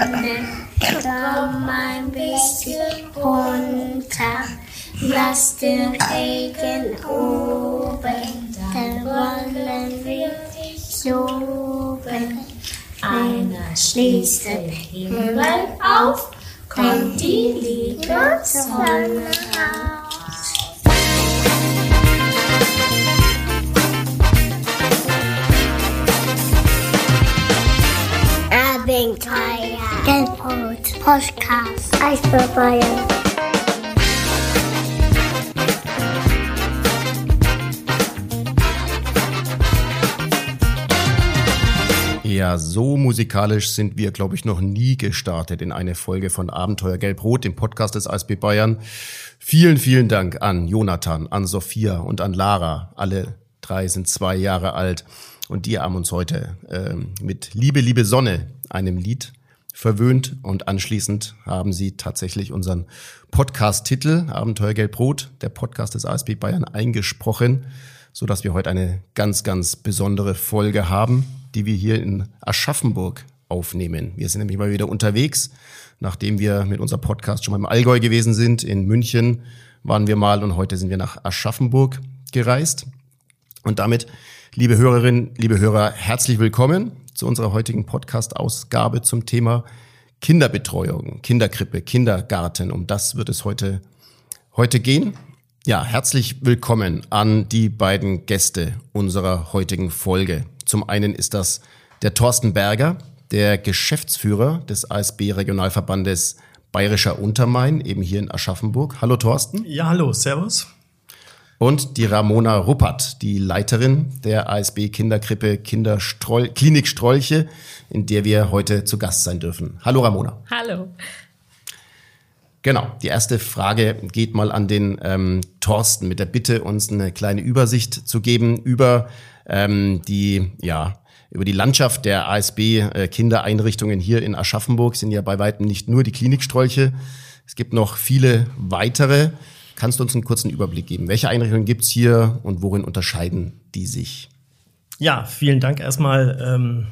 Komm ein bisschen runter. Lass den Regen oben, dann wollen wir dich loben. Einer schließt den Himmel auf, kommt die liebe Sonne raus. Podcast, Eisbären. Ja, so musikalisch sind wir, glaube ich, noch nie gestartet in eine Folge von Abenteuer Gelb-Rot, dem Podcast des ASB Bayern. Vielen, vielen Dank an Jonathan, an Sophia und an Lara. Alle drei sind zwei Jahre alt und die haben uns heute ähm, mit Liebe, liebe Sonne, einem Lied verwöhnt und anschließend haben sie tatsächlich unseren Podcast-Titel Abenteuer Gelb-Rot, der Podcast des ASB Bayern, eingesprochen, so dass wir heute eine ganz, ganz besondere Folge haben die wir hier in Aschaffenburg aufnehmen. Wir sind nämlich mal wieder unterwegs, nachdem wir mit unserem Podcast schon mal im Allgäu gewesen sind. In München waren wir mal und heute sind wir nach Aschaffenburg gereist. Und damit, liebe Hörerinnen, liebe Hörer, herzlich willkommen zu unserer heutigen Podcast-Ausgabe zum Thema Kinderbetreuung, Kinderkrippe, Kindergarten. Um das wird es heute, heute gehen. Ja, herzlich willkommen an die beiden Gäste unserer heutigen Folge. Zum einen ist das der Thorsten Berger, der Geschäftsführer des ASB Regionalverbandes Bayerischer Untermain, eben hier in Aschaffenburg. Hallo Thorsten. Ja, hallo, Servus. Und die Ramona Ruppert, die Leiterin der ASB Kinderkrippe Kinderstroll Klinik Strolche, in der wir heute zu Gast sein dürfen. Hallo Ramona. Hallo. Genau, die erste Frage geht mal an den ähm, Thorsten mit der Bitte, uns eine kleine Übersicht zu geben über ähm, die, ja, über die Landschaft der ASB-Kindereinrichtungen äh, hier in Aschaffenburg sind ja bei weitem nicht nur die Klinikstrolche. Es gibt noch viele weitere. Kannst du uns einen kurzen Überblick geben? Welche Einrichtungen gibt's hier und worin unterscheiden die sich? Ja, vielen Dank erstmal ähm,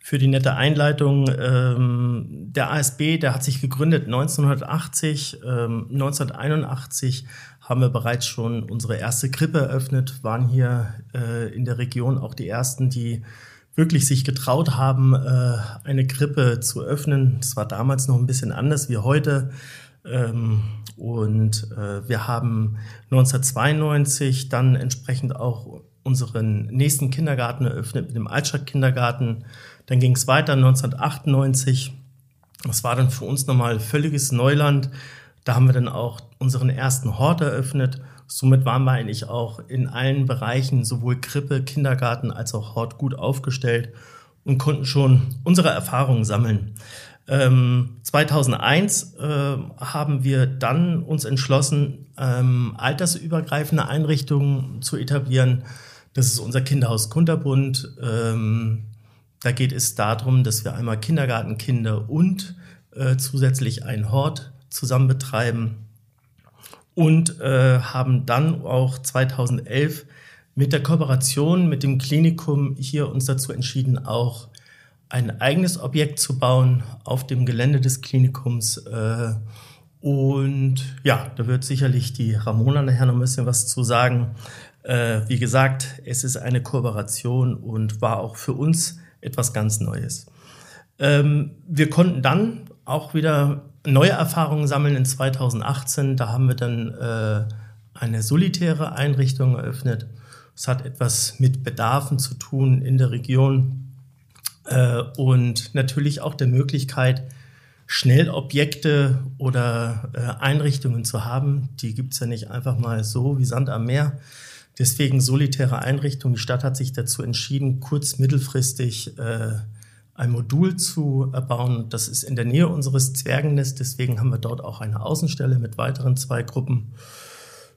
für die nette Einleitung. Ähm, der ASB, der hat sich gegründet 1980. Ähm, 1981 haben wir bereits schon unsere erste Krippe eröffnet, waren hier äh, in der Region auch die ersten, die wirklich sich getraut haben, äh, eine Krippe zu öffnen. Das war damals noch ein bisschen anders wie heute. Ähm, und äh, wir haben 1992 dann entsprechend auch unseren nächsten Kindergarten eröffnet mit dem Altstadtkindergarten. Dann ging es weiter 1998. Das war dann für uns nochmal völliges Neuland. Da haben wir dann auch unseren ersten Hort eröffnet. Somit waren wir eigentlich auch in allen Bereichen, sowohl Krippe, Kindergarten als auch Hort, gut aufgestellt und konnten schon unsere Erfahrungen sammeln. Ähm, 2001 äh, haben wir dann uns entschlossen, ähm, altersübergreifende Einrichtungen zu etablieren. Das ist unser Kinderhaus Kunterbund. Ähm, da geht es darum, dass wir einmal Kindergartenkinder und äh, zusätzlich einen Hort zusammen betreiben und äh, haben dann auch 2011 mit der Kooperation mit dem Klinikum hier uns dazu entschieden, auch ein eigenes Objekt zu bauen auf dem Gelände des Klinikums. Äh, und ja, da wird sicherlich die Ramona nachher noch ein bisschen was zu sagen. Äh, wie gesagt, es ist eine Kooperation und war auch für uns etwas ganz Neues. Ähm, wir konnten dann auch wieder neue Erfahrungen sammeln in 2018. Da haben wir dann äh, eine solitäre Einrichtung eröffnet. Es hat etwas mit Bedarfen zu tun in der Region äh, und natürlich auch der Möglichkeit, schnell Objekte oder äh, Einrichtungen zu haben. Die gibt es ja nicht einfach mal so wie Sand am Meer. Deswegen solitäre Einrichtungen. Die Stadt hat sich dazu entschieden, kurz-, mittelfristig äh, ein Modul zu erbauen. Das ist in der Nähe unseres Zwergennests, deswegen haben wir dort auch eine Außenstelle mit weiteren zwei Gruppen.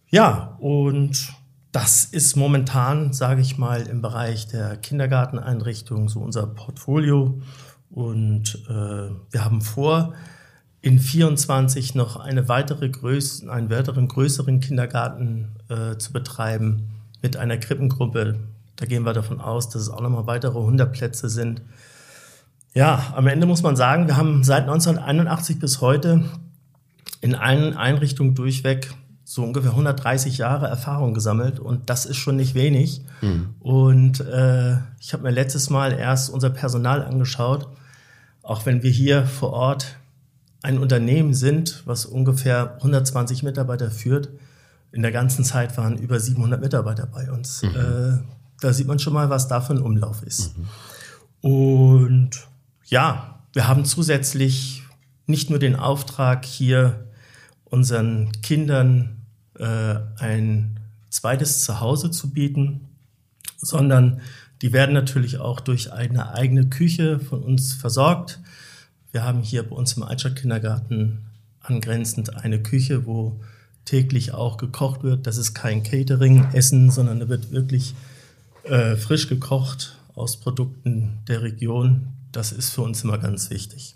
Ja, und das ist momentan, sage ich mal, im Bereich der Kindergarteneinrichtung so unser Portfolio. Und äh, wir haben vor, in 24 noch eine weitere Größe, einen weiteren größeren Kindergarten äh, zu betreiben mit einer Krippengruppe. Da gehen wir davon aus, dass es auch nochmal weitere 100 Plätze sind. Ja, am Ende muss man sagen, wir haben seit 1981 bis heute in allen Einrichtungen durchweg so ungefähr 130 Jahre Erfahrung gesammelt und das ist schon nicht wenig. Mhm. Und äh, ich habe mir letztes Mal erst unser Personal angeschaut, auch wenn wir hier vor Ort ein Unternehmen sind, was ungefähr 120 Mitarbeiter führt. In der ganzen Zeit waren über 700 Mitarbeiter bei uns. Mhm. Äh, da sieht man schon mal, was da für ein Umlauf ist. Mhm. Und ja, wir haben zusätzlich nicht nur den Auftrag, hier unseren Kindern ein zweites Zuhause zu bieten, sondern die werden natürlich auch durch eine eigene Küche von uns versorgt. Wir haben hier bei uns im Altstadt-Kindergarten angrenzend eine Küche, wo täglich auch gekocht wird. Das ist kein Catering-Essen, sondern da wird wirklich äh, frisch gekocht aus Produkten der Region. Das ist für uns immer ganz wichtig.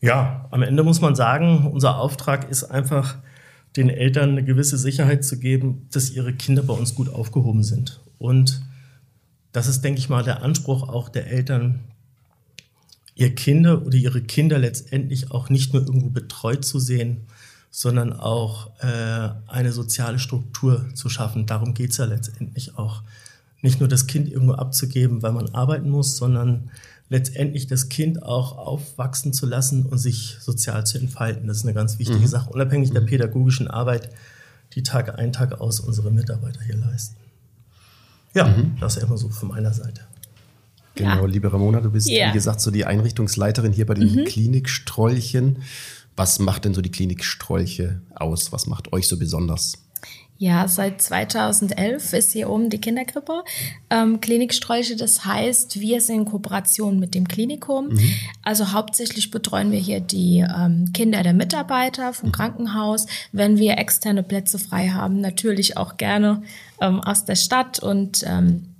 Ja, am Ende muss man sagen, unser Auftrag ist einfach, den Eltern eine gewisse Sicherheit zu geben, dass ihre Kinder bei uns gut aufgehoben sind. Und das ist, denke ich mal, der Anspruch auch der Eltern, ihr Kinder oder ihre Kinder letztendlich auch nicht nur irgendwo betreut zu sehen, sondern auch äh, eine soziale Struktur zu schaffen. Darum geht es ja letztendlich auch. Nicht nur das Kind irgendwo abzugeben, weil man arbeiten muss, sondern letztendlich das Kind auch aufwachsen zu lassen und sich sozial zu entfalten. Das ist eine ganz wichtige mhm. Sache, unabhängig der mhm. pädagogischen Arbeit, die Tag ein, Tag aus unsere Mitarbeiter hier leisten. Ja, mhm. das ist immer so von meiner Seite. Genau, ja. liebe Ramona, du bist, ja. wie gesagt, so die Einrichtungsleiterin hier bei den mhm. Klinikstrolchen. Was macht denn so die Klinik Strolche aus? Was macht euch so besonders? Ja, seit 2011 ist hier oben die Kinderkrippe. Ähm, Kliniksträuche, das heißt, wir sind in Kooperation mit dem Klinikum. Mhm. Also hauptsächlich betreuen wir hier die ähm, Kinder der Mitarbeiter vom mhm. Krankenhaus. Wenn wir externe Plätze frei haben, natürlich auch gerne ähm, aus der Stadt und, ähm,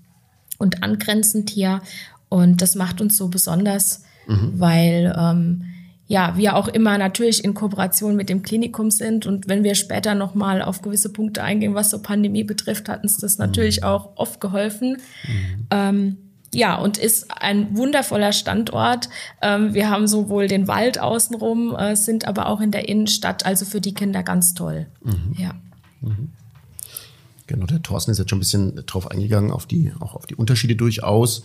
und angrenzend hier. Und das macht uns so besonders, mhm. weil ähm, ja, wir auch immer natürlich in Kooperation mit dem Klinikum sind. Und wenn wir später nochmal auf gewisse Punkte eingehen, was so Pandemie betrifft, hat uns das natürlich mhm. auch oft geholfen. Mhm. Ähm, ja, und ist ein wundervoller Standort. Ähm, wir haben sowohl den Wald außenrum, äh, sind aber auch in der Innenstadt, also für die Kinder ganz toll. Mhm. Ja. Mhm. Genau, der Thorsten ist jetzt schon ein bisschen drauf eingegangen, auf die, auch auf die Unterschiede durchaus,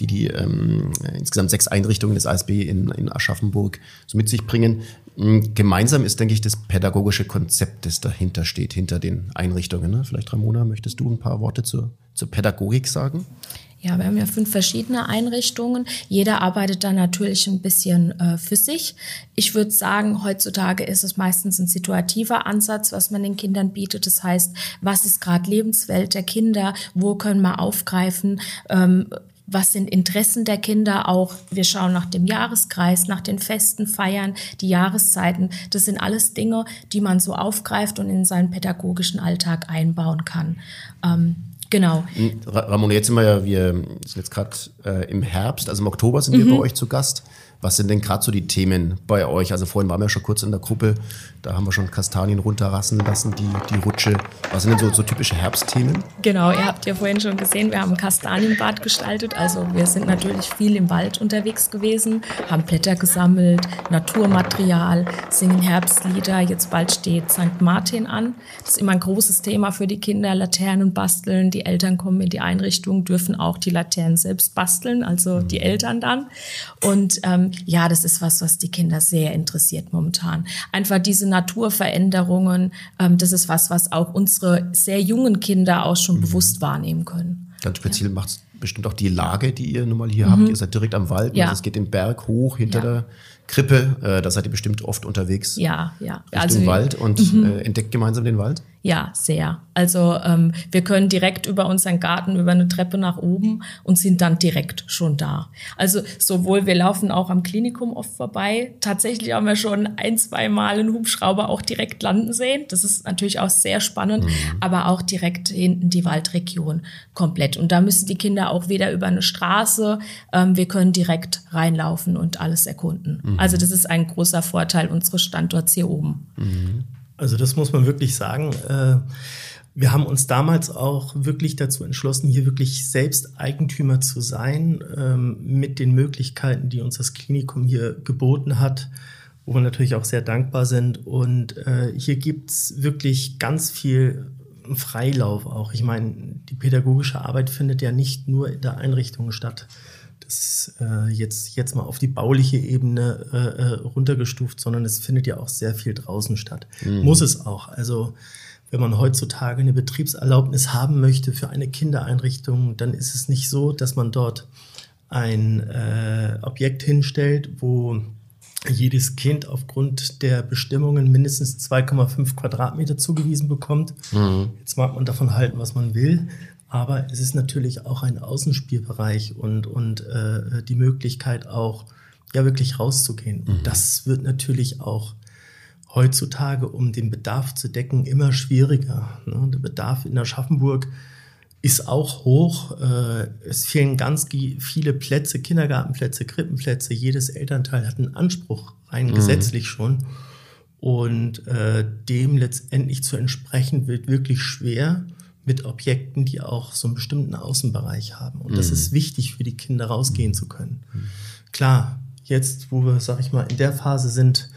die die ähm, insgesamt sechs Einrichtungen des ASB in, in Aschaffenburg so mit sich bringen. Hm, gemeinsam ist, denke ich, das pädagogische Konzept, das dahinter steht, hinter den Einrichtungen. Ne? Vielleicht, Ramona, möchtest du ein paar Worte zur, zur Pädagogik sagen? Ja, wir haben ja fünf verschiedene Einrichtungen. Jeder arbeitet da natürlich ein bisschen äh, für sich. Ich würde sagen, heutzutage ist es meistens ein situativer Ansatz, was man den Kindern bietet. Das heißt, was ist gerade Lebenswelt der Kinder? Wo können wir aufgreifen? Ähm, was sind Interessen der Kinder auch. Wir schauen nach dem Jahreskreis, nach den Festen, Feiern, die Jahreszeiten. Das sind alles Dinge, die man so aufgreift und in seinen pädagogischen Alltag einbauen kann. Ähm, Genau. Ramon, jetzt sind wir ja, wir sind jetzt gerade äh, im Herbst, also im Oktober sind wir mhm. bei euch zu Gast. Was sind denn gerade so die Themen bei euch? Also vorhin waren wir schon kurz in der Gruppe, da haben wir schon Kastanien runterrassen lassen, die, die Rutsche. Was sind denn so, so typische Herbstthemen? Genau, ihr habt ja vorhin schon gesehen, wir haben ein Kastanienbad gestaltet. Also wir sind natürlich viel im Wald unterwegs gewesen, haben Blätter gesammelt, Naturmaterial, singen Herbstlieder. Jetzt bald steht St. Martin an. Das ist immer ein großes Thema für die Kinder, Laternen basteln. Die Eltern kommen in die Einrichtung, dürfen auch die Laternen selbst basteln, also die Eltern dann. Und ähm, ja, das ist was, was die Kinder sehr interessiert momentan. Einfach diese Naturveränderungen, ähm, das ist was, was auch unsere sehr jungen Kinder auch schon mhm. bewusst wahrnehmen können. Ganz speziell ja. macht es bestimmt auch die Lage, die ihr nun mal hier mhm. habt. Ihr seid direkt am Wald. Ja. Also es geht den Berg hoch hinter ja. der Krippe. Äh, da seid ihr bestimmt oft unterwegs. Ja, ja. Richtung also, Wald und mhm. äh, entdeckt gemeinsam den Wald. Ja, sehr. Also ähm, wir können direkt über unseren Garten über eine Treppe nach oben und sind dann direkt schon da. Also sowohl wir laufen auch am Klinikum oft vorbei. Tatsächlich haben wir schon ein, zwei Mal einen Hubschrauber auch direkt landen sehen. Das ist natürlich auch sehr spannend, mhm. aber auch direkt hinten die Waldregion komplett. Und da müssen die Kinder auch weder über eine Straße. Ähm, wir können direkt reinlaufen und alles erkunden. Mhm. Also das ist ein großer Vorteil unseres Standorts hier oben. Mhm. Also das muss man wirklich sagen. Äh, wir haben uns damals auch wirklich dazu entschlossen, hier wirklich selbst Eigentümer zu sein, ähm, mit den Möglichkeiten, die uns das Klinikum hier geboten hat, wo wir natürlich auch sehr dankbar sind. Und äh, hier gibt's wirklich ganz viel Freilauf auch. Ich meine, die pädagogische Arbeit findet ja nicht nur in der Einrichtung statt. Das äh, jetzt, jetzt mal auf die bauliche Ebene äh, äh, runtergestuft, sondern es findet ja auch sehr viel draußen statt. Mhm. Muss es auch. Also wenn man heutzutage eine Betriebserlaubnis haben möchte für eine Kindereinrichtung, dann ist es nicht so, dass man dort ein äh, Objekt hinstellt, wo jedes Kind aufgrund der Bestimmungen mindestens 2,5 Quadratmeter zugewiesen bekommt. Mhm. Jetzt mag man davon halten, was man will, aber es ist natürlich auch ein Außenspielbereich und, und äh, die Möglichkeit auch, ja, wirklich rauszugehen. Mhm. Und das wird natürlich auch heutzutage, um den Bedarf zu decken, immer schwieriger. Ne? Der Bedarf in Aschaffenburg ist auch hoch. Äh, es fehlen ganz viele Plätze, Kindergartenplätze, Krippenplätze. Jedes Elternteil hat einen Anspruch rein mhm. gesetzlich schon. Und äh, dem letztendlich zu entsprechen, wird wirklich schwer mit Objekten, die auch so einen bestimmten Außenbereich haben. Und mhm. das ist wichtig für die Kinder rausgehen zu können. Mhm. Klar, jetzt, wo wir, sag ich mal, in der Phase sind,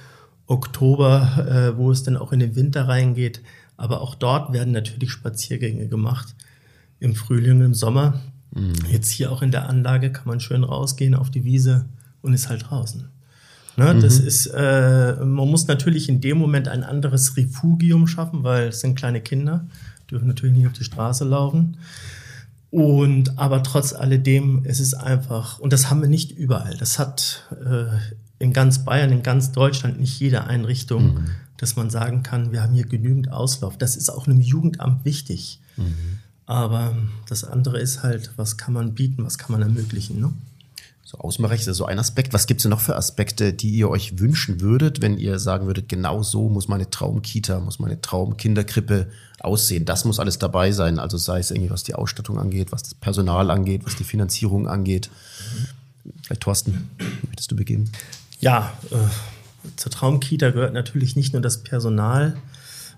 Oktober, äh, wo es dann auch in den Winter reingeht, aber auch dort werden natürlich Spaziergänge gemacht im Frühling im Sommer. Mhm. Jetzt hier auch in der Anlage kann man schön rausgehen auf die Wiese und ist halt draußen. Ne, mhm. Das ist, äh, man muss natürlich in dem Moment ein anderes Refugium schaffen, weil es sind kleine Kinder, dürfen natürlich nicht auf die Straße laufen. Und aber trotz alledem, es ist einfach, und das haben wir nicht überall. Das hat äh, in ganz Bayern, in ganz Deutschland nicht jede Einrichtung, mhm. dass man sagen kann, wir haben hier genügend Auslauf. Das ist auch einem Jugendamt wichtig. Mhm. Aber das andere ist halt, was kann man bieten, was kann man ermöglichen. Ne? So Außenbereich ist so ein Aspekt. Was gibt es denn noch für Aspekte, die ihr euch wünschen würdet, wenn ihr sagen würdet, genau so muss meine Traumkita, muss meine Traumkinderkrippe aussehen? Das muss alles dabei sein. Also sei es irgendwie, was die Ausstattung angeht, was das Personal angeht, was die Finanzierung angeht. Vielleicht Thorsten, möchtest du beginnen? Ja, äh, zur Traumkita gehört natürlich nicht nur das Personal,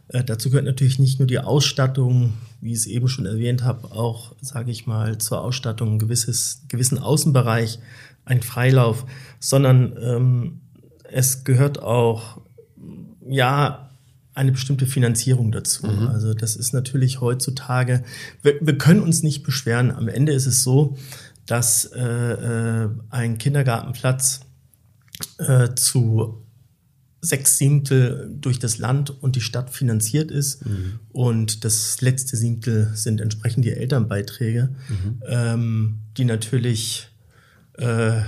äh, dazu gehört natürlich nicht nur die Ausstattung, wie ich es eben schon erwähnt habe, auch, sage ich mal, zur Ausstattung ein gewisses, gewissen Außenbereich, ein Freilauf, sondern ähm, es gehört auch, ja, eine bestimmte Finanzierung dazu. Mhm. Also das ist natürlich heutzutage, wir, wir, können uns nicht beschweren. Am Ende ist es so, dass äh, äh ein Kindergartenplatz äh, zu sechs Siebtel durch das Land und die Stadt finanziert ist. Mhm. Und das letzte Siebtel sind entsprechend die Elternbeiträge, mhm. ähm, die natürlich äh,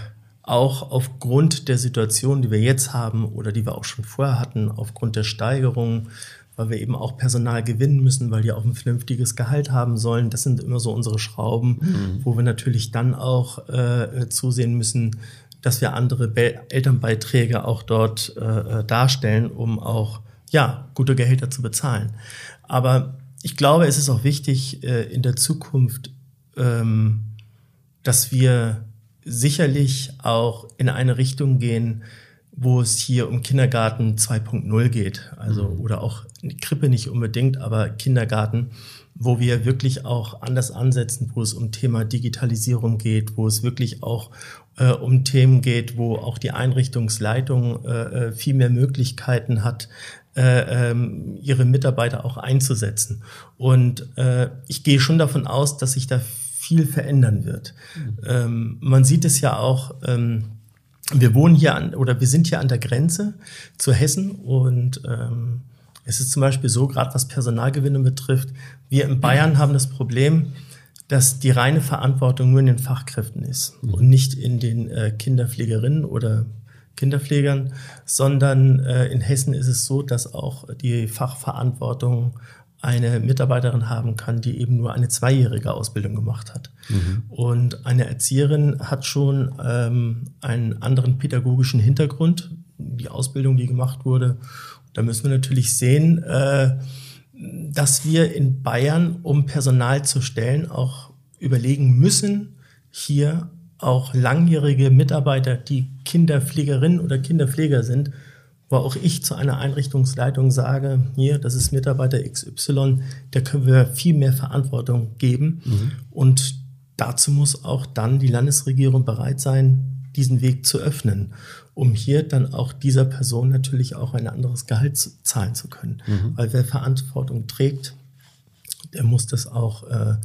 auch aufgrund der Situation, die wir jetzt haben oder die wir auch schon vorher hatten, aufgrund der Steigerung, weil wir eben auch Personal gewinnen müssen, weil die auch ein vernünftiges Gehalt haben sollen. Das sind immer so unsere Schrauben, mhm. wo wir natürlich dann auch äh, zusehen müssen, dass wir andere Be Elternbeiträge auch dort äh, äh, darstellen, um auch ja gute Gehälter zu bezahlen. Aber ich glaube, es ist auch wichtig äh, in der Zukunft, ähm, dass wir sicherlich auch in eine Richtung gehen, wo es hier um Kindergarten 2.0 geht. Also, mhm. oder auch Krippe nicht unbedingt, aber Kindergarten, wo wir wirklich auch anders ansetzen, wo es um Thema Digitalisierung geht, wo es wirklich auch äh, um Themen geht, wo auch die Einrichtungsleitung äh, äh, viel mehr Möglichkeiten hat, äh, ähm, ihre Mitarbeiter auch einzusetzen. Und äh, ich gehe schon davon aus, dass sich da viel verändern wird. Mhm. Ähm, man sieht es ja auch, ähm, wir wohnen hier an oder wir sind hier an der Grenze zu Hessen und ähm, es ist zum Beispiel so, gerade was Personalgewinnung betrifft, wir in Bayern haben das Problem, dass die reine Verantwortung nur in den Fachkräften ist mhm. und nicht in den äh, Kinderpflegerinnen oder Kinderpflegern, sondern äh, in Hessen ist es so, dass auch die Fachverantwortung eine Mitarbeiterin haben kann, die eben nur eine zweijährige Ausbildung gemacht hat. Mhm. Und eine Erzieherin hat schon ähm, einen anderen pädagogischen Hintergrund, die Ausbildung, die gemacht wurde. Da müssen wir natürlich sehen, äh, dass wir in Bayern, um Personal zu stellen, auch überlegen müssen, hier auch langjährige Mitarbeiter, die Kinderpflegerinnen oder Kinderpfleger sind, wo auch ich zu einer Einrichtungsleitung sage, hier, das ist Mitarbeiter XY, da können wir viel mehr Verantwortung geben. Mhm. Und dazu muss auch dann die Landesregierung bereit sein, diesen Weg zu öffnen, um hier dann auch dieser Person natürlich auch ein anderes Gehalt zahlen zu können. Mhm. Weil wer Verantwortung trägt, der muss das auch äh,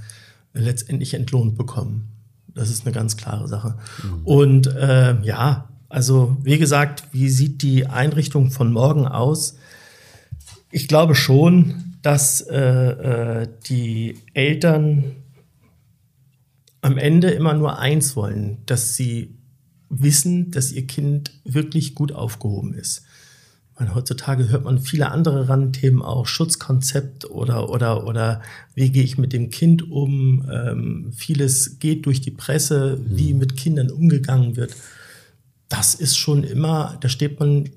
letztendlich entlohnt bekommen. Das ist eine ganz klare Sache. Mhm. Und äh, ja, also wie gesagt, wie sieht die Einrichtung von morgen aus? Ich glaube schon, dass äh, äh, die Eltern am Ende immer nur eins wollen, dass sie wissen, dass ihr Kind wirklich gut aufgehoben ist. Meine, heutzutage hört man viele andere Randthemen auch, Schutzkonzept oder, oder, oder wie gehe ich mit dem Kind um. Ähm, vieles geht durch die Presse, wie mhm. mit Kindern umgegangen wird das ist schon immer, da steht man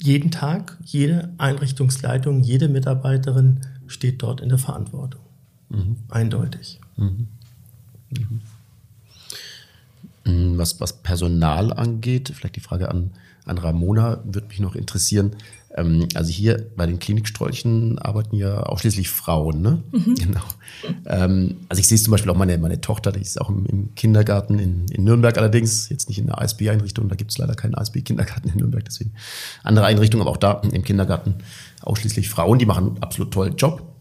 jeden Tag, jede Einrichtungsleitung, jede Mitarbeiterin steht dort in der Verantwortung. Mhm. Eindeutig. Mhm. Mhm. Was, was Personal angeht, vielleicht die Frage an, an Ramona, würde mich noch interessieren. Ähm, also hier bei den Klinikstrolchen arbeiten ja ausschließlich Frauen, ne? Mhm. Genau. Ähm, also ich sehe es zum Beispiel auch meine, meine Tochter, die ist auch im, im Kindergarten in, in, Nürnberg allerdings, jetzt nicht in der ASB-Einrichtung, da gibt es leider keinen ASB-Kindergarten in Nürnberg, deswegen andere Einrichtungen, aber auch da im Kindergarten ausschließlich Frauen, die machen einen absolut tollen Job.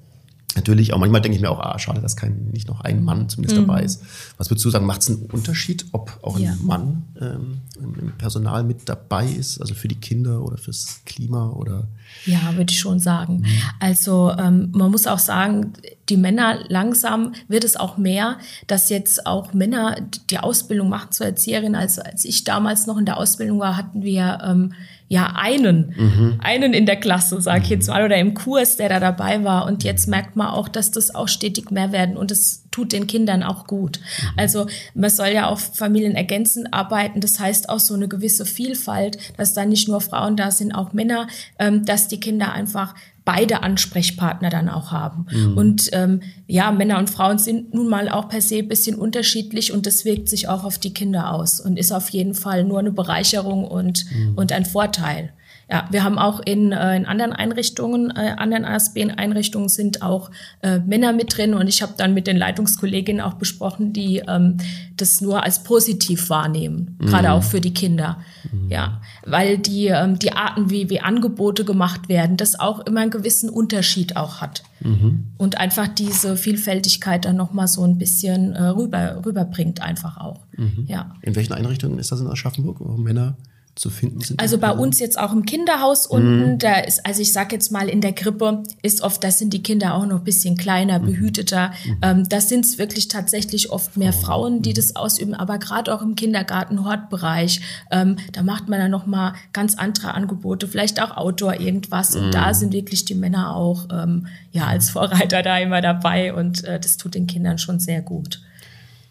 Natürlich, auch manchmal denke ich mir auch, ah, schade, dass kein, nicht noch ein Mann zumindest mhm. dabei ist. Was würdest du sagen, macht es einen Unterschied, ob auch ein ja. Mann ähm, im Personal mit dabei ist, also für die Kinder oder fürs Klima oder? Ja, würde ich schon sagen. Mhm. Also ähm, man muss auch sagen, die Männer langsam wird es auch mehr, dass jetzt auch Männer die Ausbildung machen zur Erzieherin. Also als ich damals noch in der Ausbildung war, hatten wir ähm, ja einen, mhm. einen in der Klasse, sage ich jetzt mal, oder im Kurs, der da dabei war. Und jetzt merkt man auch, dass das auch stetig mehr werden und es tut den Kindern auch gut. Mhm. Also man soll ja auch familienergänzend arbeiten. Das heißt auch so eine gewisse Vielfalt, dass da nicht nur Frauen da sind, auch Männer, ähm, dass die Kinder einfach beide Ansprechpartner dann auch haben. Mhm. Und ähm, ja, Männer und Frauen sind nun mal auch per se ein bisschen unterschiedlich und das wirkt sich auch auf die Kinder aus und ist auf jeden Fall nur eine Bereicherung und, mhm. und ein Vorteil. Ja, wir haben auch in, äh, in anderen Einrichtungen, äh, anderen ASB-Einrichtungen sind auch äh, Männer mit drin und ich habe dann mit den Leitungskolleginnen auch besprochen, die ähm, das nur als positiv wahrnehmen, mhm. gerade auch für die Kinder. Mhm. Ja, weil die, ähm, die Arten, wie, wie Angebote gemacht werden, das auch immer einen gewissen Unterschied auch hat. Mhm. Und einfach diese Vielfältigkeit dann nochmal so ein bisschen äh, rüber, rüberbringt einfach auch. Mhm. Ja. In welchen Einrichtungen ist das in Aschaffenburg, wo Männer zu finden sind? Also bei uns jetzt auch im Kinderhaus unten, mhm. da ist, also ich sag jetzt mal in der Krippe, ist oft, da sind die Kinder auch noch ein bisschen kleiner, mhm. behüteter. Mhm. Ähm, da sind es wirklich tatsächlich oft mehr. Frauen, die mhm. das ausüben, aber gerade auch im Kindergarten, Hortbereich, ähm, da macht man dann nochmal ganz andere Angebote, vielleicht auch Outdoor irgendwas. Und da mhm. sind wirklich die Männer auch ähm, ja als Vorreiter da immer dabei und äh, das tut den Kindern schon sehr gut.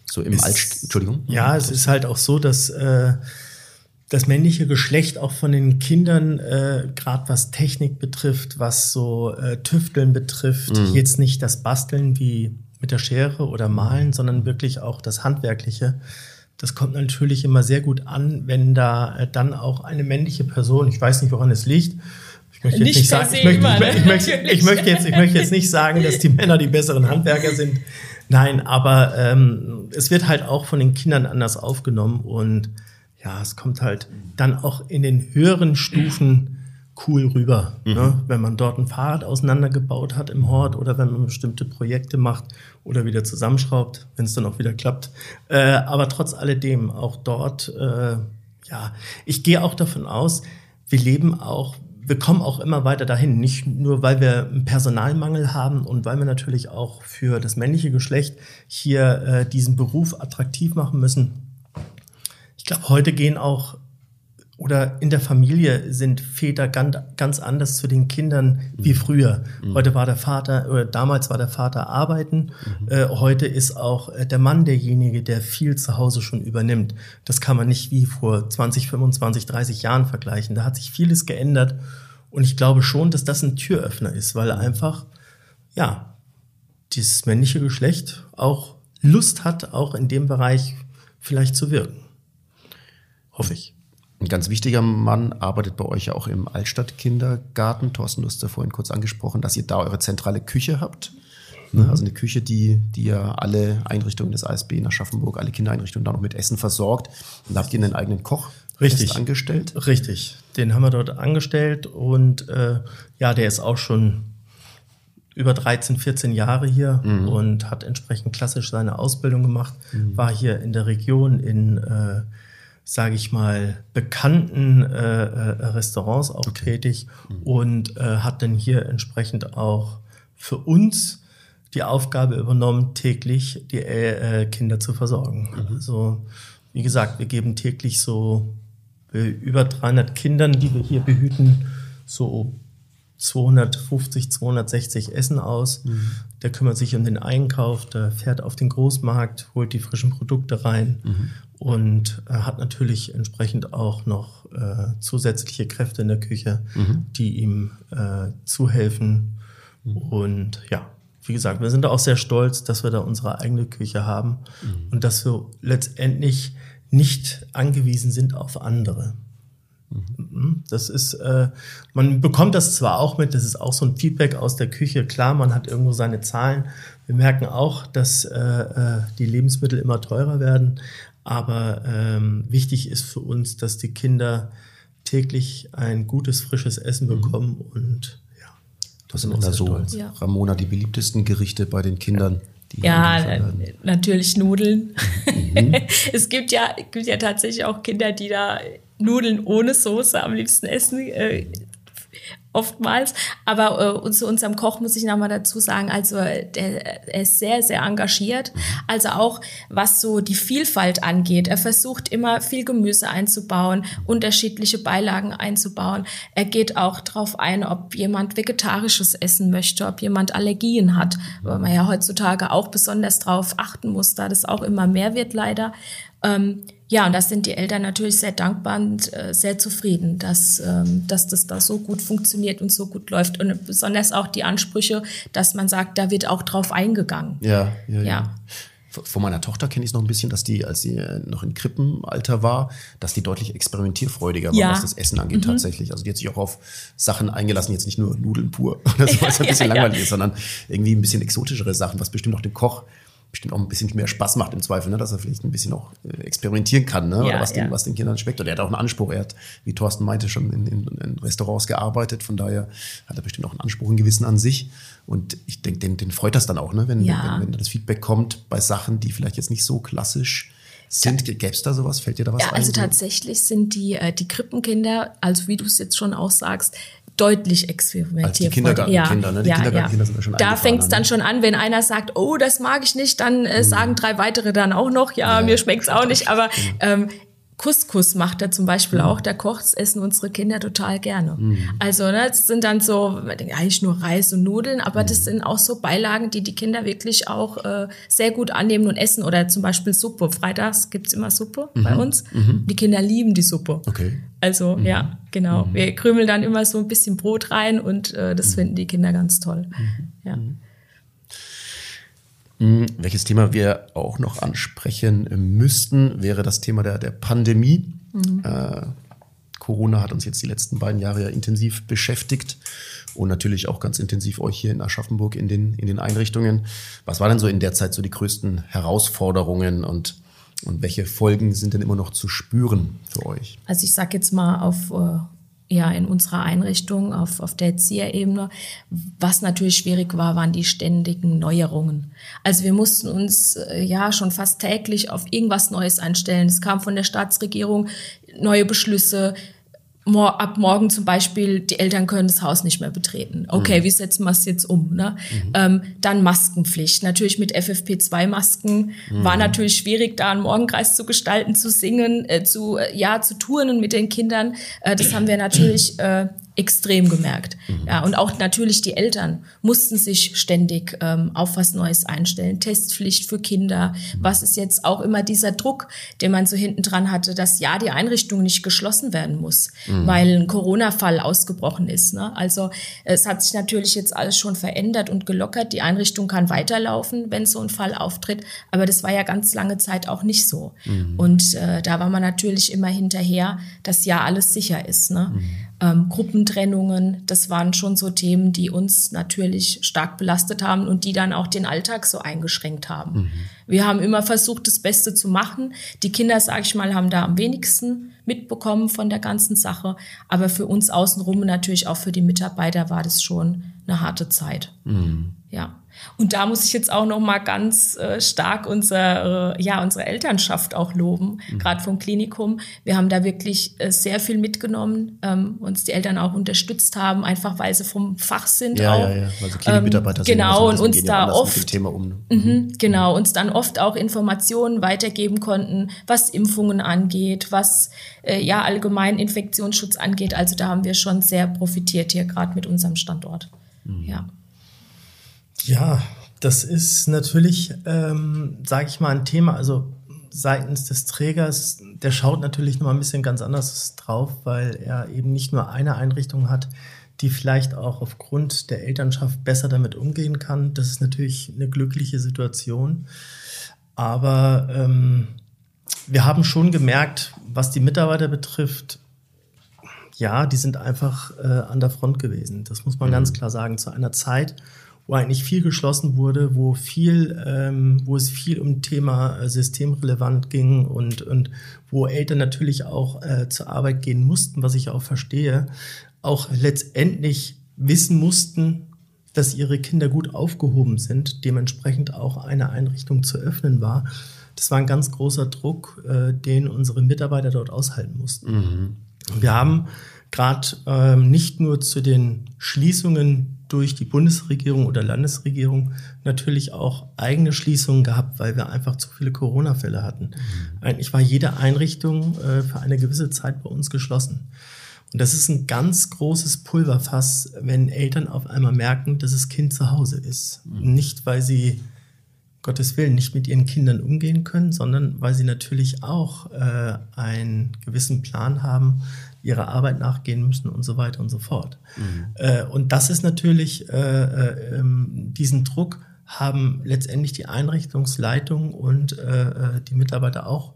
So im Alt, Entschuldigung. Ja, es ist halt auch so, dass äh, das männliche Geschlecht auch von den Kindern, äh, gerade was Technik betrifft, was so äh, Tüfteln betrifft, mhm. jetzt nicht das Basteln wie mit der Schere oder Malen, sondern wirklich auch das Handwerkliche. Das kommt natürlich immer sehr gut an, wenn da äh, dann auch eine männliche Person, ich weiß nicht, woran es liegt, ich möchte, jetzt nicht sagen, ich, möchte, immer, ich, möchte, ich, möchte, jetzt, ich möchte jetzt nicht sagen, dass die Männer die besseren Handwerker sind. Nein, aber ähm, es wird halt auch von den Kindern anders aufgenommen und ja, es kommt halt dann auch in den höheren Stufen cool rüber, mhm. ne? wenn man dort ein Fahrrad auseinandergebaut hat im Hort oder wenn man bestimmte Projekte macht oder wieder zusammenschraubt, wenn es dann auch wieder klappt. Äh, aber trotz alledem, auch dort, äh, ja, ich gehe auch davon aus, wir leben auch, wir kommen auch immer weiter dahin, nicht nur weil wir einen Personalmangel haben und weil wir natürlich auch für das männliche Geschlecht hier äh, diesen Beruf attraktiv machen müssen, glaube, heute gehen auch oder in der Familie sind Väter ganz, ganz anders zu den Kindern wie mhm. früher. Mhm. Heute war der Vater, oder damals war der Vater arbeiten. Mhm. Äh, heute ist auch äh, der Mann derjenige, der viel zu Hause schon übernimmt. Das kann man nicht wie vor 20, 25, 30 Jahren vergleichen. Da hat sich vieles geändert. Und ich glaube schon, dass das ein Türöffner ist, weil einfach, ja, dieses männliche Geschlecht auch Lust hat, auch in dem Bereich vielleicht zu wirken. Hoffe ich. Ein ganz wichtiger Mann arbeitet bei euch ja auch im Altstadtkindergarten. Thorsten, du hast ja vorhin kurz angesprochen, dass ihr da eure zentrale Küche habt. Ne? Also eine Küche, die, die ja alle Einrichtungen des ASB in Aschaffenburg, alle Kindereinrichtungen da noch mit Essen versorgt. Und da habt ihr einen eigenen Koch Richtig. angestellt? Richtig. Den haben wir dort angestellt und äh, ja, der ist auch schon über 13, 14 Jahre hier mhm. und hat entsprechend klassisch seine Ausbildung gemacht, mhm. war hier in der Region in äh, sage ich mal, bekannten äh, äh, Restaurants auch okay. tätig mhm. und äh, hat dann hier entsprechend auch für uns die Aufgabe übernommen, täglich die äh, Kinder zu versorgen. Mhm. Also, wie gesagt, wir geben täglich so äh, über 300 Kindern, die wir hier behüten, so 250, 260 Essen aus. Mhm. Der kümmert sich um den Einkauf, der fährt auf den Großmarkt, holt die frischen Produkte rein mhm und äh, hat natürlich entsprechend auch noch äh, zusätzliche Kräfte in der Küche, mhm. die ihm äh, zuhelfen. Mhm. Und ja, wie gesagt, wir sind auch sehr stolz, dass wir da unsere eigene Küche haben mhm. und dass wir letztendlich nicht angewiesen sind auf andere. Mhm. Das ist, äh, man bekommt das zwar auch mit, das ist auch so ein Feedback aus der Küche. Klar, man hat irgendwo seine Zahlen. Wir merken auch, dass äh, äh die Lebensmittel immer teurer werden. Aber ähm, wichtig ist für uns, dass die Kinder täglich ein gutes, frisches Essen mhm. bekommen mhm. und ja, das sind immer so, ja. Ramona, die beliebtesten Gerichte bei den Kindern. ja, natürlich Nudeln. Mhm. es gibt ja, gibt ja tatsächlich auch Kinder, die da Nudeln ohne Soße am liebsten essen. Äh, oftmals. Aber äh, zu unserem Koch muss ich nochmal dazu sagen, also der, er ist sehr, sehr engagiert. Also auch was so die Vielfalt angeht. Er versucht immer viel Gemüse einzubauen, unterschiedliche Beilagen einzubauen. Er geht auch darauf ein, ob jemand vegetarisches essen möchte, ob jemand Allergien hat, weil man ja heutzutage auch besonders drauf achten muss, da das auch immer mehr wird leider. Ähm, ja, und das sind die Eltern natürlich sehr dankbar und äh, sehr zufrieden, dass, ähm, dass das da so gut funktioniert und so gut läuft. Und besonders auch die Ansprüche, dass man sagt, da wird auch drauf eingegangen. Ja, ja. ja. ja. Von meiner Tochter kenne ich es noch ein bisschen, dass die, als sie äh, noch in Krippenalter war, dass die deutlich experimentierfreudiger war, ja. was das Essen angeht mhm. tatsächlich. Also die hat sich auch auf Sachen eingelassen, jetzt nicht nur Nudeln pur oder so, was ein bisschen langweilig ist, sondern irgendwie ein bisschen exotischere Sachen, was bestimmt auch dem Koch bestimmt auch ein bisschen mehr Spaß macht im Zweifel, ne? dass er vielleicht ein bisschen auch äh, experimentieren kann, ne? Ja, oder was, ja. den, was den Kindern schmeckt. Und er hat auch einen Anspruch. Er hat, wie Thorsten meinte, schon in, in, in Restaurants gearbeitet. Von daher hat er bestimmt auch einen Anspruch, einen gewissen an sich. Und ich denke, den, den freut das dann auch, ne? wenn, ja. wenn, wenn das Feedback kommt bei Sachen, die vielleicht jetzt nicht so klassisch sind. Gäbe es da sowas? Fällt dir da was ja, ein? Also tatsächlich sind die, äh, die Krippenkinder, also wie du es jetzt schon auch sagst, deutlich experimentiert. Als die Kindergartenkinder, ja, ne? Die ja, Kindergartenkinder ja. sind da schon Da fängt es dann ne? schon an, wenn einer sagt, oh, das mag ich nicht, dann äh, mhm. sagen drei weitere dann auch noch, ja, ja mir schmeckt's auch nicht. Aber genau. ähm, Couscous macht er zum Beispiel mhm. auch. Der kocht, das essen unsere Kinder total gerne. Mhm. Also, ne, das sind dann so, eigentlich nur Reis und Nudeln, aber mhm. das sind auch so Beilagen, die die Kinder wirklich auch äh, sehr gut annehmen und essen. Oder zum Beispiel Suppe. Freitags gibt's immer Suppe bei mhm. uns. Mhm. Die Kinder lieben die Suppe. Okay. Also, ja, genau. Wir krümeln dann immer so ein bisschen Brot rein und äh, das finden die Kinder ganz toll. Ja. Hm, welches Thema wir auch noch ansprechen müssten, wäre das Thema der, der Pandemie. Mhm. Äh, Corona hat uns jetzt die letzten beiden Jahre ja intensiv beschäftigt und natürlich auch ganz intensiv euch hier in Aschaffenburg in den, in den Einrichtungen. Was waren denn so in der Zeit so die größten Herausforderungen und, und welche Folgen sind denn immer noch zu spüren für euch? Also ich sage jetzt mal auf äh, ja in unserer Einrichtung auf, auf der Erzieherebene. Was natürlich schwierig war, waren die ständigen Neuerungen. Also wir mussten uns äh, ja schon fast täglich auf irgendwas Neues einstellen. Es kam von der Staatsregierung neue Beschlüsse, ab morgen zum Beispiel, die Eltern können das Haus nicht mehr betreten. Okay, mhm. wie setzen wir es jetzt um? Ne? Mhm. Ähm, dann Maskenpflicht. Natürlich mit FFP2-Masken mhm. war natürlich schwierig, da einen Morgenkreis zu gestalten, zu singen, äh, zu, äh, ja, zu turnen mit den Kindern. Äh, das haben wir natürlich äh, extrem gemerkt. Mhm. Ja, und auch natürlich die Eltern mussten sich ständig ähm, auf was Neues einstellen. Testpflicht für Kinder. Mhm. Was ist jetzt auch immer dieser Druck, den man so hinten dran hatte, dass ja die Einrichtung nicht geschlossen werden muss, mhm. weil ein Corona-Fall ausgebrochen ist. Ne? Also es hat sich natürlich jetzt alles schon verändert und gelockert. Die Einrichtung kann weiterlaufen, wenn so ein Fall auftritt. Aber das war ja ganz lange Zeit auch nicht so. Mhm. Und äh, da war man natürlich immer hinterher, dass ja alles sicher ist. Ne? Ähm, Gruppentrennungen, das waren schon so Themen, die uns natürlich stark belastet haben und die dann auch den Alltag so eingeschränkt haben. Mhm. Wir haben immer versucht, das Beste zu machen. Die Kinder, sage ich mal, haben da am wenigsten mitbekommen von der ganzen Sache. Aber für uns außenrum, natürlich auch für die Mitarbeiter, war das schon eine harte Zeit. Mhm. Ja. Und da muss ich jetzt auch noch mal ganz äh, stark unsere, äh, ja, unsere Elternschaft auch loben, mhm. gerade vom Klinikum. Wir haben da wirklich äh, sehr viel mitgenommen, ähm, uns die Eltern auch unterstützt haben, einfach weil sie vom Fach sind. Ja, auch. ja, ja, weil sie Klinikmitarbeiter ähm, sind. Genau, und uns da oft, Thema um. Ne? Mhm, mhm, genau, uns dann oft auch Informationen weitergeben konnten, was Impfungen angeht, was äh, ja allgemein Infektionsschutz angeht. Also da haben wir schon sehr profitiert hier gerade mit unserem Standort. Mhm. Ja. Ja, das ist natürlich, ähm, sage ich mal, ein Thema. Also seitens des Trägers, der schaut natürlich noch mal ein bisschen ganz anders drauf, weil er eben nicht nur eine Einrichtung hat, die vielleicht auch aufgrund der Elternschaft besser damit umgehen kann. Das ist natürlich eine glückliche Situation. Aber ähm, wir haben schon gemerkt, was die Mitarbeiter betrifft, ja, die sind einfach äh, an der Front gewesen. Das muss man mhm. ganz klar sagen. Zu einer Zeit, wo eigentlich viel geschlossen wurde, wo viel, ähm, wo es viel um Thema äh, systemrelevant ging und, und wo Eltern natürlich auch äh, zur Arbeit gehen mussten, was ich auch verstehe, auch letztendlich wissen mussten, dass ihre Kinder gut aufgehoben sind, dementsprechend auch eine Einrichtung zu öffnen war. Das war ein ganz großer Druck, äh, den unsere Mitarbeiter dort aushalten mussten. Mhm. Wir haben gerade ähm, nicht nur zu den Schließungen durch die Bundesregierung oder Landesregierung natürlich auch eigene Schließungen gehabt, weil wir einfach zu viele Corona-Fälle hatten. Mhm. Eigentlich war jede Einrichtung äh, für eine gewisse Zeit bei uns geschlossen. Und das ist ein ganz großes Pulverfass, wenn Eltern auf einmal merken, dass das Kind zu Hause ist. Mhm. Nicht, weil sie Gottes Willen nicht mit ihren Kindern umgehen können, sondern weil sie natürlich auch äh, einen gewissen Plan haben, ihrer Arbeit nachgehen müssen und so weiter und so fort. Mhm. Äh, und das ist natürlich, äh, äh, ähm, diesen Druck haben letztendlich die Einrichtungsleitung und äh, äh, die Mitarbeiter auch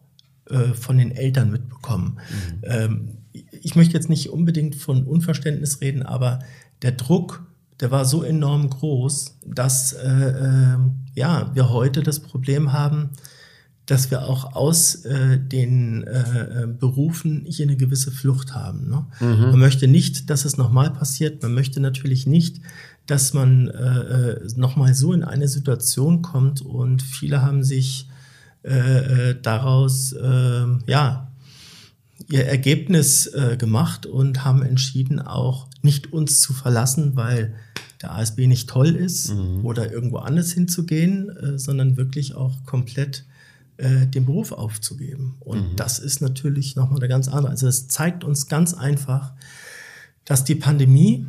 äh, von den Eltern mitbekommen. Mhm. Ähm, ich möchte jetzt nicht unbedingt von Unverständnis reden, aber der Druck, der war so enorm groß, dass ja, wir heute das Problem haben, dass wir auch aus äh, den äh, äh, Berufen hier eine gewisse Flucht haben. Ne? Mhm. Man möchte nicht, dass es nochmal passiert. Man möchte natürlich nicht, dass man äh, äh nochmal so in eine Situation kommt und viele haben sich äh, äh, daraus äh, ja ihr Ergebnis äh, gemacht und haben entschieden, auch nicht uns zu verlassen, weil der ASB nicht toll ist mhm. oder irgendwo anders hinzugehen, äh, sondern wirklich auch komplett äh, den Beruf aufzugeben. Und mhm. das ist natürlich nochmal eine ganz andere. Also es zeigt uns ganz einfach, dass die Pandemie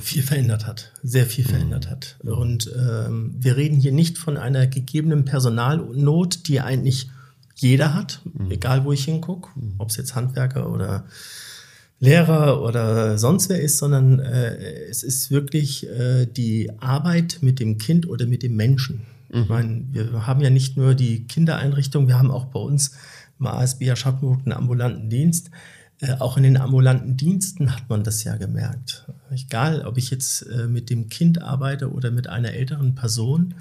viel verändert hat, sehr viel mhm. verändert hat. Und ähm, wir reden hier nicht von einer gegebenen Personalnot, die eigentlich jeder hat, mhm. egal wo ich hingucke, mhm. ob es jetzt Handwerker oder Lehrer oder sonst wer ist, sondern äh, es ist wirklich äh, die Arbeit mit dem Kind oder mit dem Menschen. Mhm. Ich meine, wir haben ja nicht nur die Kindereinrichtung, wir haben auch bei uns im ASB Aschaffenburg einen ambulanten Dienst. Äh, auch in den ambulanten Diensten hat man das ja gemerkt. Egal, ob ich jetzt äh, mit dem Kind arbeite oder mit einer älteren Person,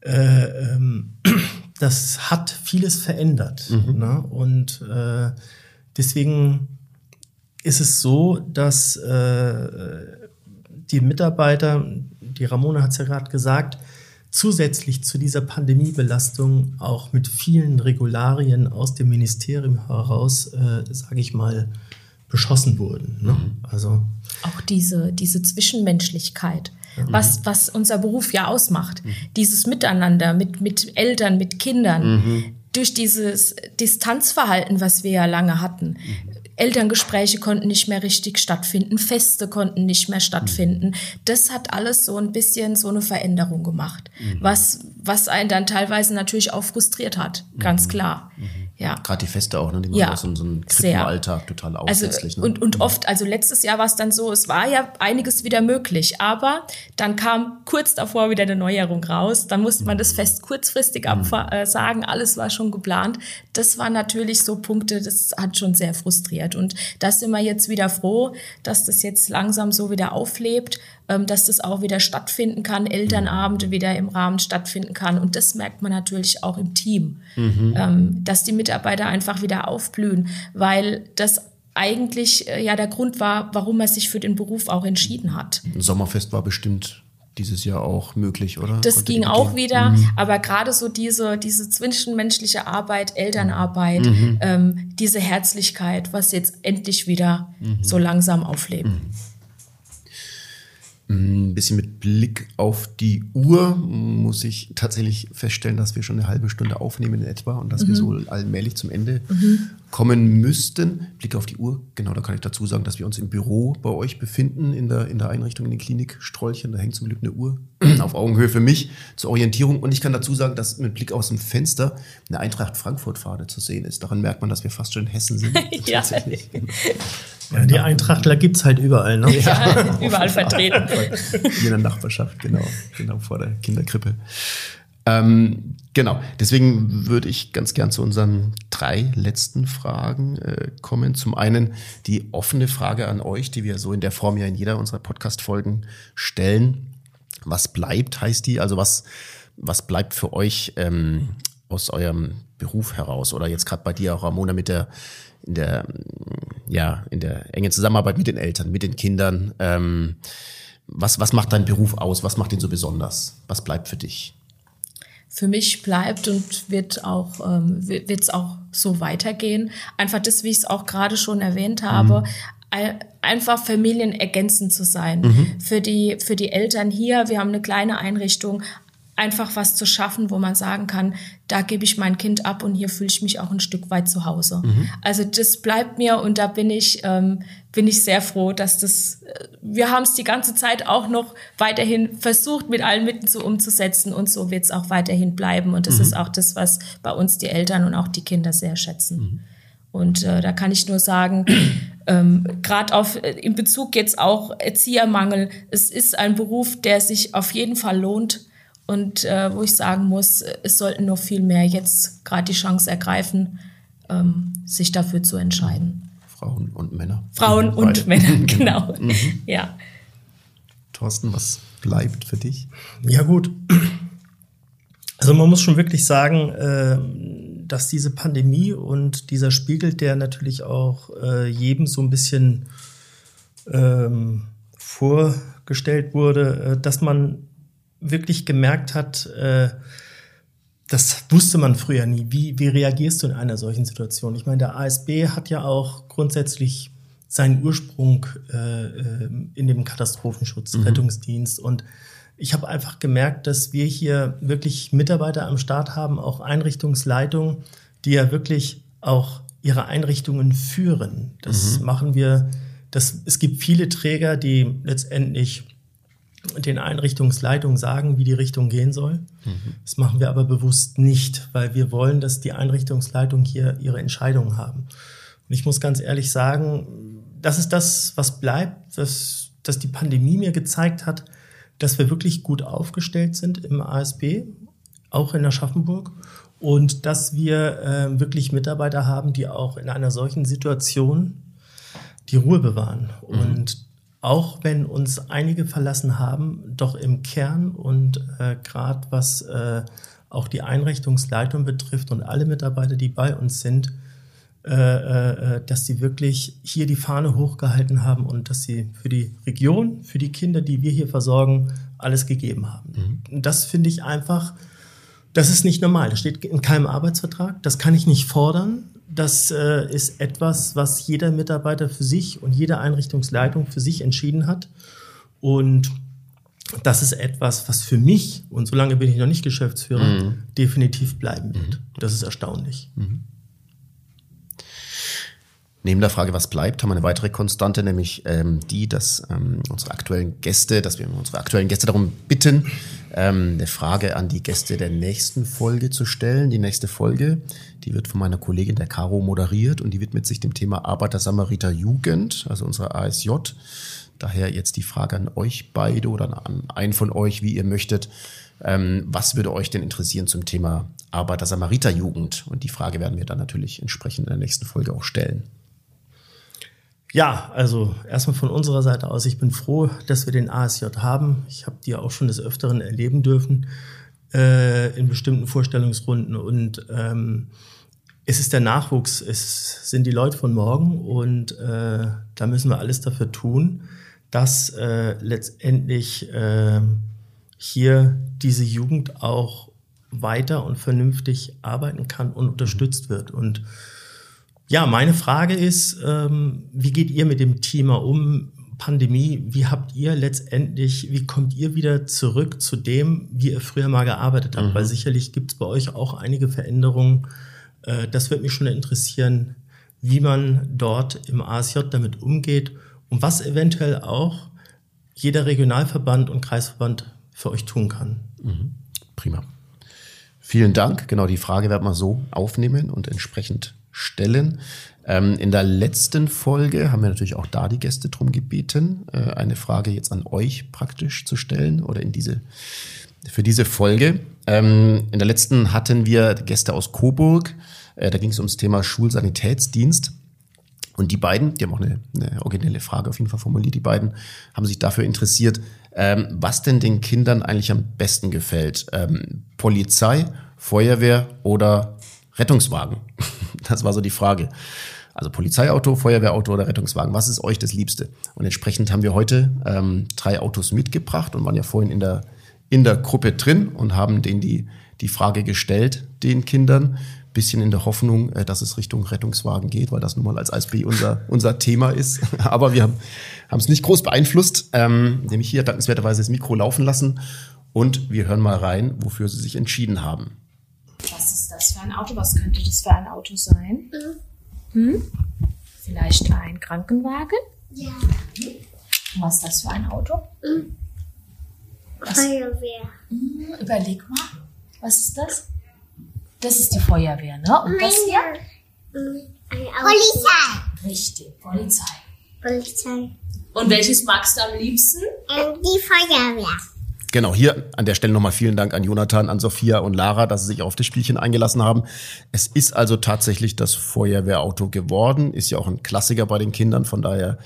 äh, ähm, das hat vieles verändert. Mhm. Ne? Und äh, deswegen ist es so, dass äh, die Mitarbeiter, die Ramona hat es ja gerade gesagt, zusätzlich zu dieser Pandemiebelastung auch mit vielen Regularien aus dem Ministerium heraus, äh, sage ich mal, beschossen wurden. Ne? Mhm. Also auch diese, diese Zwischenmenschlichkeit, mhm. was, was unser Beruf ja ausmacht. Mhm. Dieses Miteinander mit, mit Eltern, mit Kindern, mhm. durch dieses Distanzverhalten, was wir ja lange hatten, Elterngespräche konnten nicht mehr richtig stattfinden, Feste konnten nicht mehr stattfinden. Das hat alles so ein bisschen so eine Veränderung gemacht, mhm. was, was einen dann teilweise natürlich auch frustriert hat, ganz mhm. klar. Mhm. Ja. Gerade die Feste auch, ne? die machen ja, auch so, so einen Krippenalltag total aussätzlich. Also, ne? und, und oft, also letztes Jahr war es dann so, es war ja einiges wieder möglich, aber dann kam kurz davor wieder eine Neuerung raus. Dann musste man das Fest kurzfristig absagen, mhm. alles war schon geplant. Das waren natürlich so Punkte, das hat schon sehr frustriert. Und da sind wir jetzt wieder froh, dass das jetzt langsam so wieder auflebt dass das auch wieder stattfinden kann, Elternabende wieder im Rahmen stattfinden kann. Und das merkt man natürlich auch im Team, mhm. Ähm, dass die Mitarbeiter einfach wieder aufblühen, weil das eigentlich äh, ja der Grund war, warum er sich für den Beruf auch entschieden hat. Ein Sommerfest war bestimmt dieses Jahr auch möglich, oder? Das Konnte ging auch wieder, mhm. aber gerade so diese, diese zwischenmenschliche Arbeit, Elternarbeit, mhm. ähm, diese Herzlichkeit, was jetzt endlich wieder mhm. so langsam auflebt. Ein bisschen mit Blick auf die Uhr muss ich tatsächlich feststellen, dass wir schon eine halbe Stunde aufnehmen in etwa und dass mhm. wir so allmählich zum Ende mhm. Kommen müssten. Blick auf die Uhr, genau, da kann ich dazu sagen, dass wir uns im Büro bei euch befinden, in der, in der Einrichtung in der Klinik Strolchen. Da hängt zum Glück eine Uhr auf Augenhöhe für mich zur Orientierung. Und ich kann dazu sagen, dass mit Blick aus dem Fenster eine Eintracht Frankfurt-Fahne zu sehen ist. Daran merkt man, dass wir fast schon in Hessen sind. ja. Ja, die Eintrachtler gibt es halt überall, ne? Ja, überall vertreten. In der Nachbarschaft, genau, genau vor der Kinderkrippe. Ähm, genau, deswegen würde ich ganz gern zu unseren drei letzten Fragen äh, kommen. Zum einen die offene Frage an euch, die wir so in der Form ja in jeder unserer Podcast-Folgen stellen. Was bleibt, heißt die? Also was, was bleibt für euch ähm, aus eurem Beruf heraus? Oder jetzt gerade bei dir auch, Ramona, mit der in der, ja, in der engen Zusammenarbeit mit den Eltern, mit den Kindern. Ähm, was, was macht dein Beruf aus? Was macht ihn so besonders? Was bleibt für dich? Für mich bleibt und wird auch ähm, wird es auch so weitergehen. Einfach das, wie ich es auch gerade schon erwähnt habe, mhm. einfach familienergänzend zu sein. Mhm. Für die für die Eltern hier. Wir haben eine kleine Einrichtung, einfach was zu schaffen, wo man sagen kann, da gebe ich mein Kind ab und hier fühle ich mich auch ein Stück weit zu Hause. Mhm. Also das bleibt mir und da bin ich, ähm, bin ich sehr froh, dass das, äh, wir haben es die ganze Zeit auch noch weiterhin versucht, mit allen Mitteln so umzusetzen und so wird es auch weiterhin bleiben und das mhm. ist auch das, was bei uns die Eltern und auch die Kinder sehr schätzen. Mhm. Und äh, da kann ich nur sagen, ähm, gerade auf äh, in Bezug jetzt auch Erziehermangel, es ist ein Beruf, der sich auf jeden Fall lohnt und äh, wo ich sagen muss, es sollten noch viel mehr jetzt gerade die Chance ergreifen, ähm, sich dafür zu entscheiden. Frauen und Männer. Frauen mhm, und Männer, genau. Mhm. Ja. Thorsten, was bleibt für dich? Ja gut. Also man muss schon wirklich sagen, äh, dass diese Pandemie und dieser Spiegel, der natürlich auch äh, jedem so ein bisschen ähm, vorgestellt wurde, äh, dass man wirklich gemerkt hat, äh, das wusste man früher nie. Wie, wie reagierst du in einer solchen Situation? Ich meine, der ASB hat ja auch grundsätzlich seinen Ursprung äh, äh, in dem Katastrophenschutz, mhm. Rettungsdienst. Und ich habe einfach gemerkt, dass wir hier wirklich Mitarbeiter am Start haben, auch Einrichtungsleitungen, die ja wirklich auch ihre Einrichtungen führen. Das mhm. machen wir. Das, es gibt viele Träger, die letztendlich den Einrichtungsleitungen sagen, wie die Richtung gehen soll. Mhm. Das machen wir aber bewusst nicht, weil wir wollen, dass die Einrichtungsleitungen hier ihre Entscheidungen haben. Und ich muss ganz ehrlich sagen, das ist das, was bleibt, dass, dass die Pandemie mir gezeigt hat, dass wir wirklich gut aufgestellt sind im ASB, auch in Aschaffenburg. Und dass wir äh, wirklich Mitarbeiter haben, die auch in einer solchen Situation die Ruhe bewahren. Mhm. Und auch wenn uns einige verlassen haben, doch im Kern und äh, gerade was äh, auch die Einrichtungsleitung betrifft und alle Mitarbeiter, die bei uns sind, äh, äh, dass sie wirklich hier die Fahne hochgehalten haben und dass sie für die Region, für die Kinder, die wir hier versorgen, alles gegeben haben. Mhm. Das finde ich einfach, das ist nicht normal. Das steht in keinem Arbeitsvertrag. Das kann ich nicht fordern das äh, ist etwas, was jeder Mitarbeiter für sich und jede Einrichtungsleitung für sich entschieden hat. Und das ist etwas, was für mich, und solange bin ich noch nicht Geschäftsführer, mhm. definitiv bleiben wird. Mhm. Das ist erstaunlich. Mhm. Neben der Frage, was bleibt, haben wir eine weitere Konstante, nämlich ähm, die, dass ähm, unsere aktuellen Gäste, dass wir unsere aktuellen Gäste darum bitten, ähm, eine Frage an die Gäste der nächsten Folge zu stellen. Die nächste Folge, die wird von meiner Kollegin der Caro moderiert und die widmet sich dem Thema Arbeiter-Samariter Jugend, also unserer ASJ. Daher jetzt die Frage an euch beide oder an einen von euch, wie ihr möchtet. Ähm, was würde euch denn interessieren zum Thema Arbeiter-Samariter-Jugend? Und die Frage werden wir dann natürlich entsprechend in der nächsten Folge auch stellen. Ja, also erstmal von unserer Seite aus, ich bin froh, dass wir den ASJ haben. Ich habe die auch schon des Öfteren erleben dürfen äh, in bestimmten Vorstellungsrunden und ähm, es ist der Nachwuchs, es sind die Leute von morgen und äh, da müssen wir alles dafür tun, dass äh, letztendlich äh, hier diese Jugend auch weiter und vernünftig arbeiten kann und unterstützt wird. Und ja, meine Frage ist, ähm, wie geht ihr mit dem Thema um? Pandemie, wie habt ihr letztendlich, wie kommt ihr wieder zurück zu dem, wie ihr früher mal gearbeitet habt? Mhm. Weil sicherlich gibt es bei euch auch einige Veränderungen. Äh, das würde mich schon interessieren, wie man dort im ASJ damit umgeht und was eventuell auch jeder Regionalverband und Kreisverband für euch tun kann. Mhm. Prima. Vielen Dank. Genau die Frage werden wir so aufnehmen und entsprechend stellen. Ähm, in der letzten Folge haben wir natürlich auch da die Gäste drum gebeten, äh, eine Frage jetzt an euch praktisch zu stellen oder in diese, für diese Folge. Ähm, in der letzten hatten wir Gäste aus Coburg. Äh, da ging es ums Thema Schulsanitätsdienst. Und die beiden, die haben auch eine, eine originelle Frage auf jeden Fall formuliert, die beiden haben sich dafür interessiert, ähm, was denn den Kindern eigentlich am besten gefällt. Ähm, Polizei, Feuerwehr oder Rettungswagen? Das war so die Frage. Also Polizeiauto, Feuerwehrauto oder Rettungswagen, was ist euch das Liebste? Und entsprechend haben wir heute ähm, drei Autos mitgebracht und waren ja vorhin in der, in der Gruppe drin und haben denen die, die Frage gestellt, den Kindern, bisschen in der Hoffnung, äh, dass es Richtung Rettungswagen geht, weil das nun mal als ISB unser, unser Thema ist. Aber wir haben es nicht groß beeinflusst, ähm, nämlich hier dankenswerterweise das Mikro laufen lassen und wir hören mal rein, wofür sie sich entschieden haben. Das für ein Auto? Was könnte das für ein Auto sein? Mhm. Hm? Vielleicht ein Krankenwagen? Ja. Was ist das für ein Auto? Mhm. Feuerwehr. Hm, überleg mal. Was ist das? Das ist die Feuerwehr, ne? Und das hier? Polizei. Richtig, Polizei. Polizei. Und welches magst du am liebsten? Ähm, die Feuerwehr. Genau, hier an der Stelle nochmal vielen Dank an Jonathan, an Sophia und Lara, dass sie sich auf das Spielchen eingelassen haben. Es ist also tatsächlich das Feuerwehrauto geworden, ist ja auch ein Klassiker bei den Kindern, von daher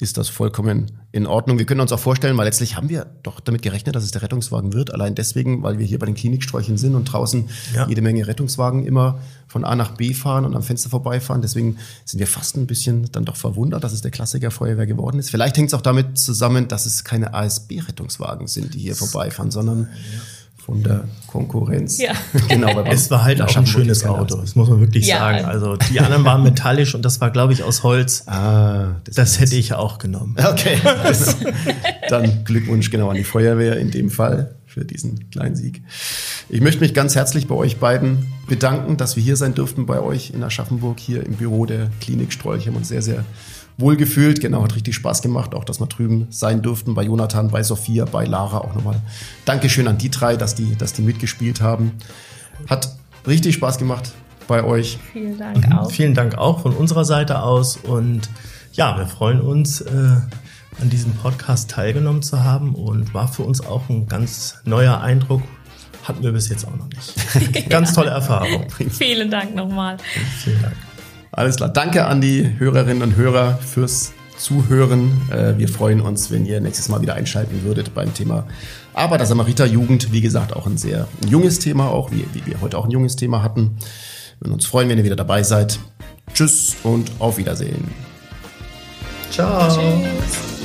ist das vollkommen in Ordnung. Wir können uns auch vorstellen, weil letztlich haben wir doch damit gerechnet, dass es der Rettungswagen wird. Allein deswegen, weil wir hier bei den Kliniksträuchen sind und draußen ja. jede Menge Rettungswagen immer von A nach B fahren und am Fenster vorbeifahren. Deswegen sind wir fast ein bisschen dann doch verwundert, dass es der Klassiker Feuerwehr geworden ist. Vielleicht hängt es auch damit zusammen, dass es keine ASB-Rettungswagen sind, die hier vorbeifahren, sondern ja von der Konkurrenz. Ja. genau, es war halt auch ein schönes Auto, das muss man wirklich ja. sagen. Also die anderen waren metallisch und das war, glaube ich, aus Holz. Ah, das, das hätte ich auch genommen. Okay. Dann Glückwunsch genau an die Feuerwehr in dem Fall für diesen kleinen Sieg. Ich möchte mich ganz herzlich bei euch beiden bedanken, dass wir hier sein durften bei euch in Aschaffenburg, hier im Büro der Klinik Strolch. Wir haben uns sehr, sehr wohlgefühlt. Genau, hat richtig Spaß gemacht, auch dass wir drüben sein durften, bei Jonathan, bei Sophia, bei Lara auch nochmal. Dankeschön an die drei, dass die, dass die mitgespielt haben. Hat richtig Spaß gemacht bei euch. Vielen Dank mhm. auch. Vielen Dank auch von unserer Seite aus und ja, wir freuen uns, äh, an diesem Podcast teilgenommen zu haben und war für uns auch ein ganz neuer Eindruck. Hatten wir bis jetzt auch noch nicht. ganz tolle Erfahrung. Vielen Dank nochmal. Vielen Dank. Alles klar. Danke an die Hörerinnen und Hörer fürs Zuhören. Äh, wir freuen uns, wenn ihr nächstes Mal wieder einschalten würdet beim Thema Aber das Samariter-Jugend. Wie gesagt, auch ein sehr junges Thema, auch wie, wie wir heute auch ein junges Thema hatten. Wir würden uns freuen, wenn ihr wieder dabei seid. Tschüss und auf Wiedersehen. Ciao. Tschüss.